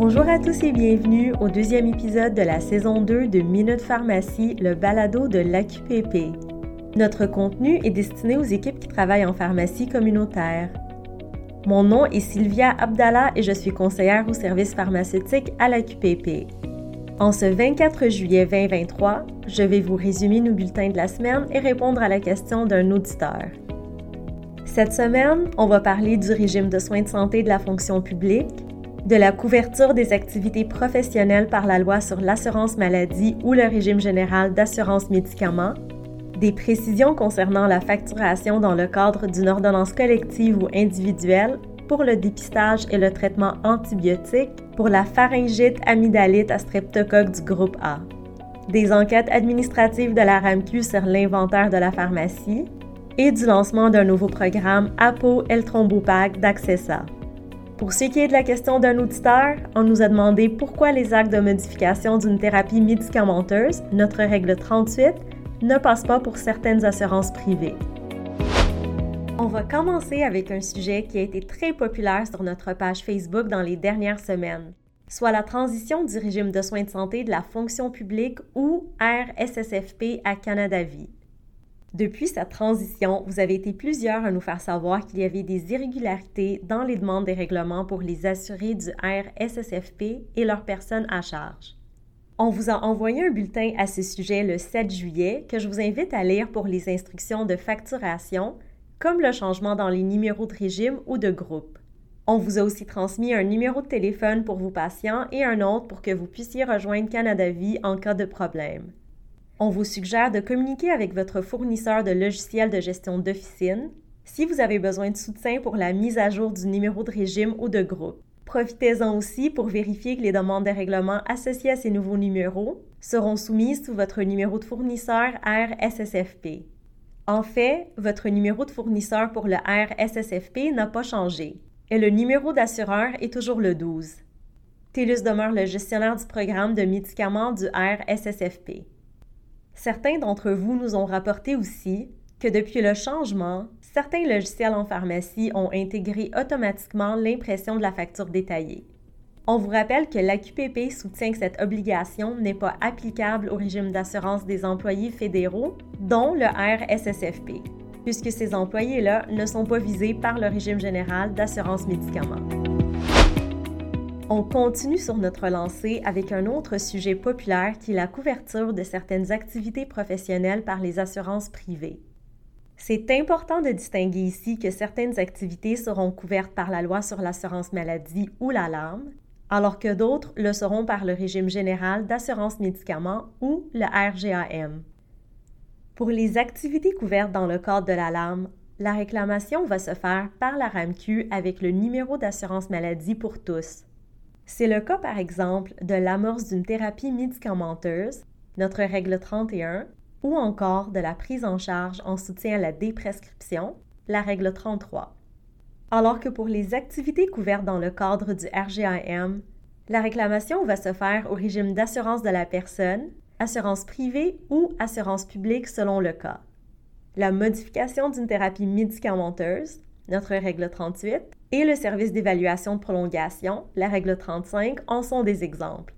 Bonjour à tous et bienvenue au deuxième épisode de la saison 2 de Minute Pharmacie, le balado de l'AQPP. Notre contenu est destiné aux équipes qui travaillent en pharmacie communautaire. Mon nom est Sylvia Abdallah et je suis conseillère au service pharmaceutique à l'AQPP. En ce 24 juillet 2023, je vais vous résumer nos bulletins de la semaine et répondre à la question d'un auditeur. Cette semaine, on va parler du régime de soins de santé de la fonction publique, de la couverture des activités professionnelles par la loi sur l'assurance maladie ou le régime général d'assurance médicaments, des précisions concernant la facturation dans le cadre d'une ordonnance collective ou individuelle pour le dépistage et le traitement antibiotique pour la pharyngite amygdalite à streptocoque du groupe A, des enquêtes administratives de la RAMQ sur l'inventaire de la pharmacie et du lancement d'un nouveau programme APO L Thrombopac d'Accessa. Pour ce qui est de la question d'un auditeur, on nous a demandé pourquoi les actes de modification d'une thérapie médicamenteuse, notre règle 38, ne passent pas pour certaines assurances privées. On va commencer avec un sujet qui a été très populaire sur notre page Facebook dans les dernières semaines, soit la transition du régime de soins de santé de la fonction publique ou RSSFP à Canada Vie. Depuis sa transition, vous avez été plusieurs à nous faire savoir qu'il y avait des irrégularités dans les demandes des règlements pour les assurés du RSSFP et leurs personnes à charge. On vous a envoyé un bulletin à ce sujet le 7 juillet que je vous invite à lire pour les instructions de facturation, comme le changement dans les numéros de régime ou de groupe. On vous a aussi transmis un numéro de téléphone pour vos patients et un autre pour que vous puissiez rejoindre Canada Vie en cas de problème. On vous suggère de communiquer avec votre fournisseur de logiciels de gestion d'officine si vous avez besoin de soutien pour la mise à jour du numéro de régime ou de groupe. Profitez-en aussi pour vérifier que les demandes de règlement associées à ces nouveaux numéros seront soumises sous votre numéro de fournisseur RSSFP. En fait, votre numéro de fournisseur pour le RSSFP n'a pas changé et le numéro d'assureur est toujours le 12. TELUS demeure le gestionnaire du programme de médicaments du RSSFP. Certains d'entre vous nous ont rapporté aussi que depuis le changement, certains logiciels en pharmacie ont intégré automatiquement l'impression de la facture détaillée. On vous rappelle que l'AQPP soutient que cette obligation n'est pas applicable au régime d'assurance des employés fédéraux, dont le RSSFP, puisque ces employés-là ne sont pas visés par le régime général d'assurance médicaments. On continue sur notre lancée avec un autre sujet populaire qui est la couverture de certaines activités professionnelles par les assurances privées. C'est important de distinguer ici que certaines activités seront couvertes par la loi sur l'assurance maladie ou la LAM, alors que d'autres le seront par le régime général d'assurance médicaments ou le RGAM. Pour les activités couvertes dans le cadre de la LAM, la réclamation va se faire par la RAMQ avec le numéro d'assurance maladie pour tous. C'est le cas, par exemple, de l'amorce d'une thérapie médicamenteuse, notre règle 31, ou encore de la prise en charge en soutien à la déprescription, la règle 33. Alors que pour les activités couvertes dans le cadre du RGIM, la réclamation va se faire au régime d'assurance de la personne, assurance privée ou assurance publique selon le cas. La modification d'une thérapie médicamenteuse, notre règle 38, et le service d'évaluation de prolongation, la règle 35, en sont des exemples.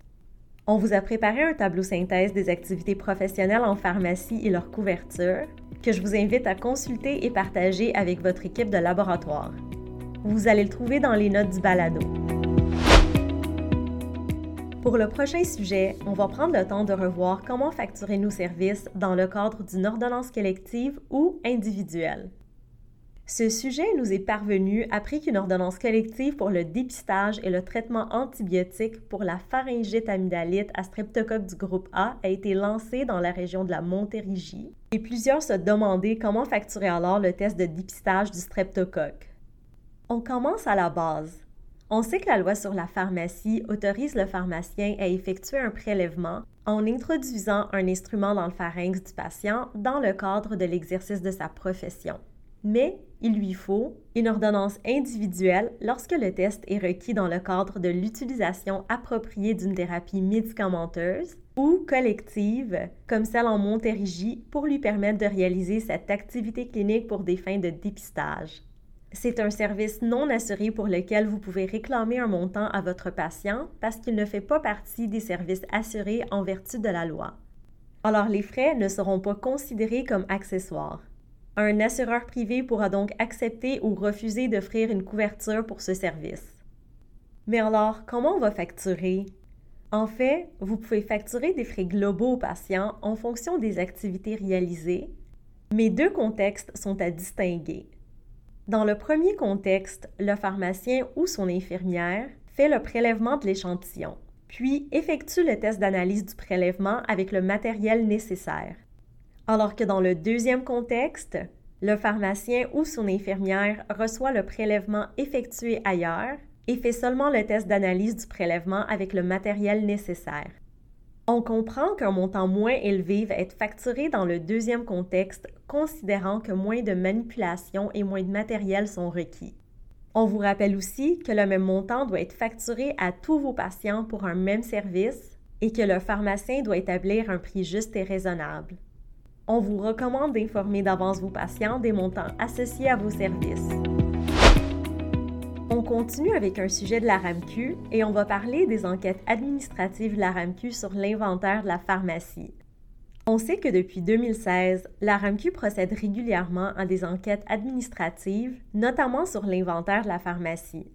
On vous a préparé un tableau synthèse des activités professionnelles en pharmacie et leur couverture, que je vous invite à consulter et partager avec votre équipe de laboratoire. Vous allez le trouver dans les notes du balado. Pour le prochain sujet, on va prendre le temps de revoir comment facturer nos services dans le cadre d'une ordonnance collective ou individuelle. Ce sujet nous est parvenu après qu'une ordonnance collective pour le dépistage et le traitement antibiotique pour la pharyngite amygdalite à streptocoque du groupe A a été lancée dans la région de la Montérégie et plusieurs se demandaient comment facturer alors le test de dépistage du streptocoque. On commence à la base. On sait que la loi sur la pharmacie autorise le pharmacien à effectuer un prélèvement en introduisant un instrument dans le pharynx du patient dans le cadre de l'exercice de sa profession mais il lui faut une ordonnance individuelle lorsque le test est requis dans le cadre de l'utilisation appropriée d'une thérapie médicamenteuse ou collective, comme celle en Montérégie, pour lui permettre de réaliser cette activité clinique pour des fins de dépistage. C'est un service non assuré pour lequel vous pouvez réclamer un montant à votre patient parce qu'il ne fait pas partie des services assurés en vertu de la loi. Alors les frais ne seront pas considérés comme accessoires. Un assureur privé pourra donc accepter ou refuser d'offrir une couverture pour ce service. Mais alors, comment on va facturer? En fait, vous pouvez facturer des frais globaux aux patients en fonction des activités réalisées, mais deux contextes sont à distinguer. Dans le premier contexte, le pharmacien ou son infirmière fait le prélèvement de l'échantillon, puis effectue le test d'analyse du prélèvement avec le matériel nécessaire. Alors que dans le deuxième contexte, le pharmacien ou son infirmière reçoit le prélèvement effectué ailleurs et fait seulement le test d'analyse du prélèvement avec le matériel nécessaire. On comprend qu'un montant moins élevé va être facturé dans le deuxième contexte, considérant que moins de manipulations et moins de matériel sont requis. On vous rappelle aussi que le même montant doit être facturé à tous vos patients pour un même service et que le pharmacien doit établir un prix juste et raisonnable. On vous recommande d'informer d'avance vos patients des montants associés à vos services. On continue avec un sujet de la RAMQ et on va parler des enquêtes administratives de la RAMQ sur l'inventaire de la pharmacie. On sait que depuis 2016, la RAMQ procède régulièrement à des enquêtes administratives, notamment sur l'inventaire de la pharmacie.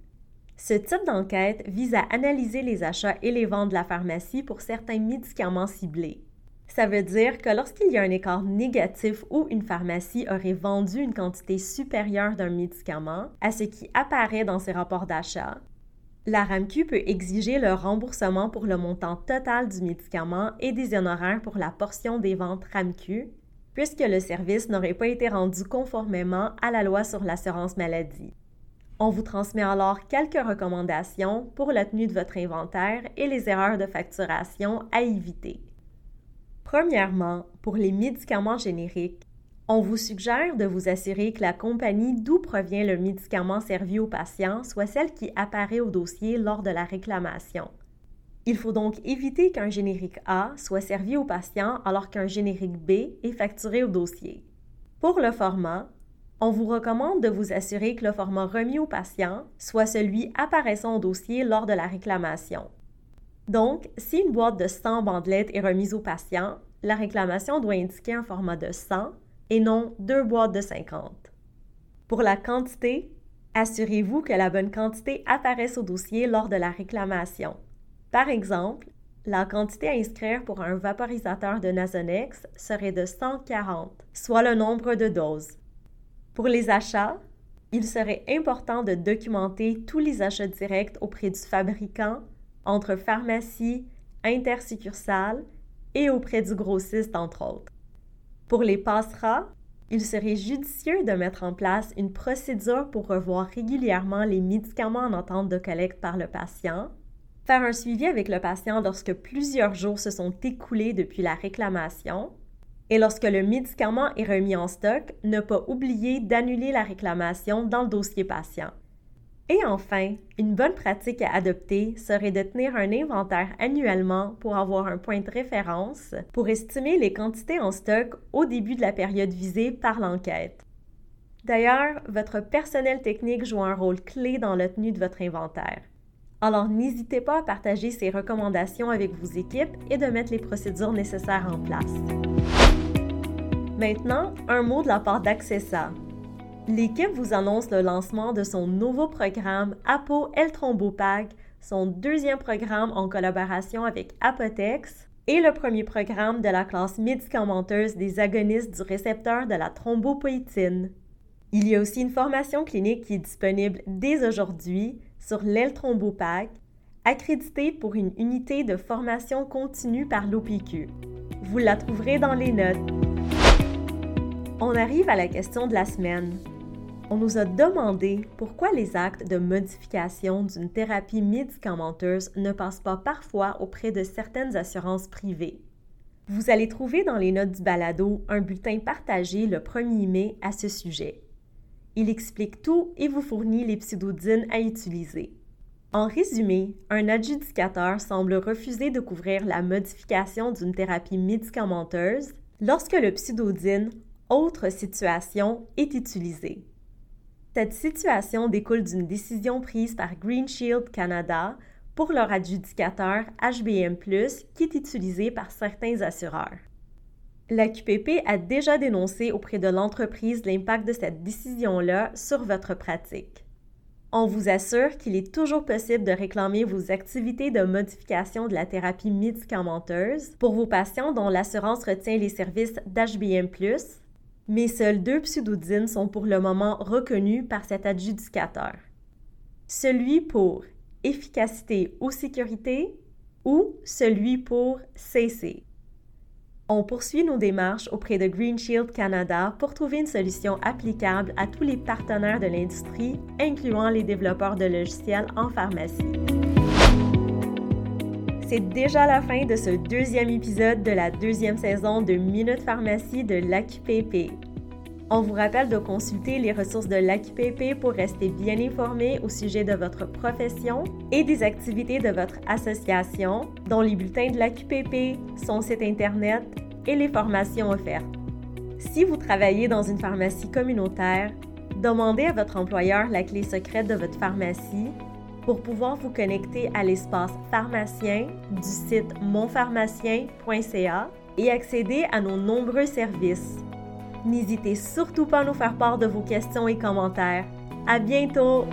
Ce type d'enquête vise à analyser les achats et les ventes de la pharmacie pour certains médicaments ciblés. Ça veut dire que lorsqu'il y a un écart négatif où une pharmacie aurait vendu une quantité supérieure d'un médicament à ce qui apparaît dans ses rapports d'achat, la RAMQ peut exiger le remboursement pour le montant total du médicament et des honoraires pour la portion des ventes RAMQ, puisque le service n'aurait pas été rendu conformément à la loi sur l'assurance maladie. On vous transmet alors quelques recommandations pour la tenue de votre inventaire et les erreurs de facturation à éviter. Premièrement, pour les médicaments génériques, on vous suggère de vous assurer que la compagnie d'où provient le médicament servi au patient soit celle qui apparaît au dossier lors de la réclamation. Il faut donc éviter qu'un générique A soit servi au patient alors qu'un générique B est facturé au dossier. Pour le format, on vous recommande de vous assurer que le format remis au patient soit celui apparaissant au dossier lors de la réclamation. Donc, si une boîte de 100 bandelettes est remise au patient, la réclamation doit indiquer un format de 100 et non deux boîtes de 50. Pour la quantité, assurez-vous que la bonne quantité apparaisse au dossier lors de la réclamation. Par exemple, la quantité à inscrire pour un vaporisateur de Nasonex serait de 140, soit le nombre de doses. Pour les achats, il serait important de documenter tous les achats directs auprès du fabricant entre pharmacie, intersuccursale et auprès du grossiste, entre autres. Pour les passeras, il serait judicieux de mettre en place une procédure pour revoir régulièrement les médicaments en attente de collecte par le patient, faire un suivi avec le patient lorsque plusieurs jours se sont écoulés depuis la réclamation, et lorsque le médicament est remis en stock, ne pas oublier d'annuler la réclamation dans le dossier patient. Et enfin, une bonne pratique à adopter serait de tenir un inventaire annuellement pour avoir un point de référence pour estimer les quantités en stock au début de la période visée par l'enquête. D'ailleurs, votre personnel technique joue un rôle clé dans la tenue de votre inventaire. Alors n'hésitez pas à partager ces recommandations avec vos équipes et de mettre les procédures nécessaires en place. Maintenant, un mot de la part d'Accessa, L'équipe vous annonce le lancement de son nouveau programme Apo L Thrombopac, son deuxième programme en collaboration avec Apotex et le premier programme de la classe médicamenteuse des agonistes du récepteur de la thrombopoïtine. Il y a aussi une formation clinique qui est disponible dès aujourd'hui sur l'L-Thrombopac, accréditée pour une unité de formation continue par l'OPQ. Vous la trouverez dans les notes. On arrive à la question de la semaine on nous a demandé pourquoi les actes de modification d'une thérapie médicamenteuse ne passent pas parfois auprès de certaines assurances privées. Vous allez trouver dans les notes du balado un bulletin partagé le 1er mai à ce sujet. Il explique tout et vous fournit les pseudodines à utiliser. En résumé, un adjudicateur semble refuser de couvrir la modification d'une thérapie médicamenteuse lorsque le pseudodine autre situation est utilisé. Cette situation découle d'une décision prise par Green Shield Canada pour leur adjudicateur HBM, qui est utilisé par certains assureurs. La QPP a déjà dénoncé auprès de l'entreprise l'impact de cette décision-là sur votre pratique. On vous assure qu'il est toujours possible de réclamer vos activités de modification de la thérapie médicamenteuse pour vos patients dont l'assurance retient les services d'HBM, mais seuls deux pseudodines sont pour le moment reconnus par cet adjudicateur. Celui pour efficacité ou sécurité ou celui pour CC. On poursuit nos démarches auprès de Green Shield Canada pour trouver une solution applicable à tous les partenaires de l'industrie, incluant les développeurs de logiciels en pharmacie. C'est déjà la fin de ce deuxième épisode de la deuxième saison de Minute Pharmacie de l'AQPP. On vous rappelle de consulter les ressources de l'AQPP pour rester bien informé au sujet de votre profession et des activités de votre association, dont les bulletins de l'AQPP, son site Internet et les formations offertes. Si vous travaillez dans une pharmacie communautaire, demandez à votre employeur la clé secrète de votre pharmacie pour pouvoir vous connecter à l'espace pharmacien du site monpharmacien.ca et accéder à nos nombreux services N'hésitez surtout pas à nous faire part de vos questions et commentaires. À bientôt!